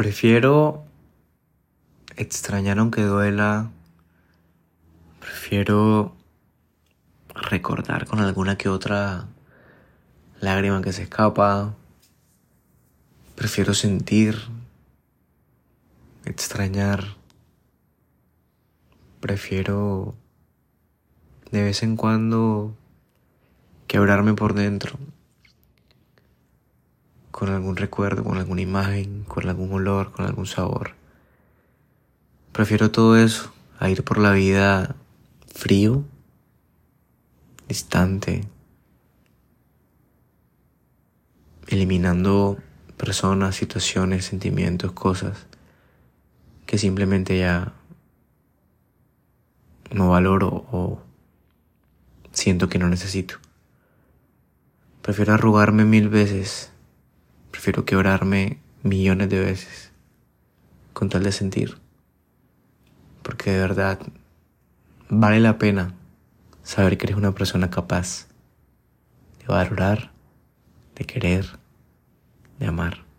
Prefiero extrañar aunque duela. Prefiero recordar con alguna que otra lágrima que se escapa. Prefiero sentir, extrañar. Prefiero de vez en cuando quebrarme por dentro con algún recuerdo, con alguna imagen, con algún olor, con algún sabor. Prefiero todo eso a ir por la vida frío, distante, eliminando personas, situaciones, sentimientos, cosas que simplemente ya no valoro o siento que no necesito. Prefiero arrugarme mil veces Prefiero quebrarme millones de veces con tal de sentir. Porque de verdad vale la pena saber que eres una persona capaz de valorar, de querer, de amar.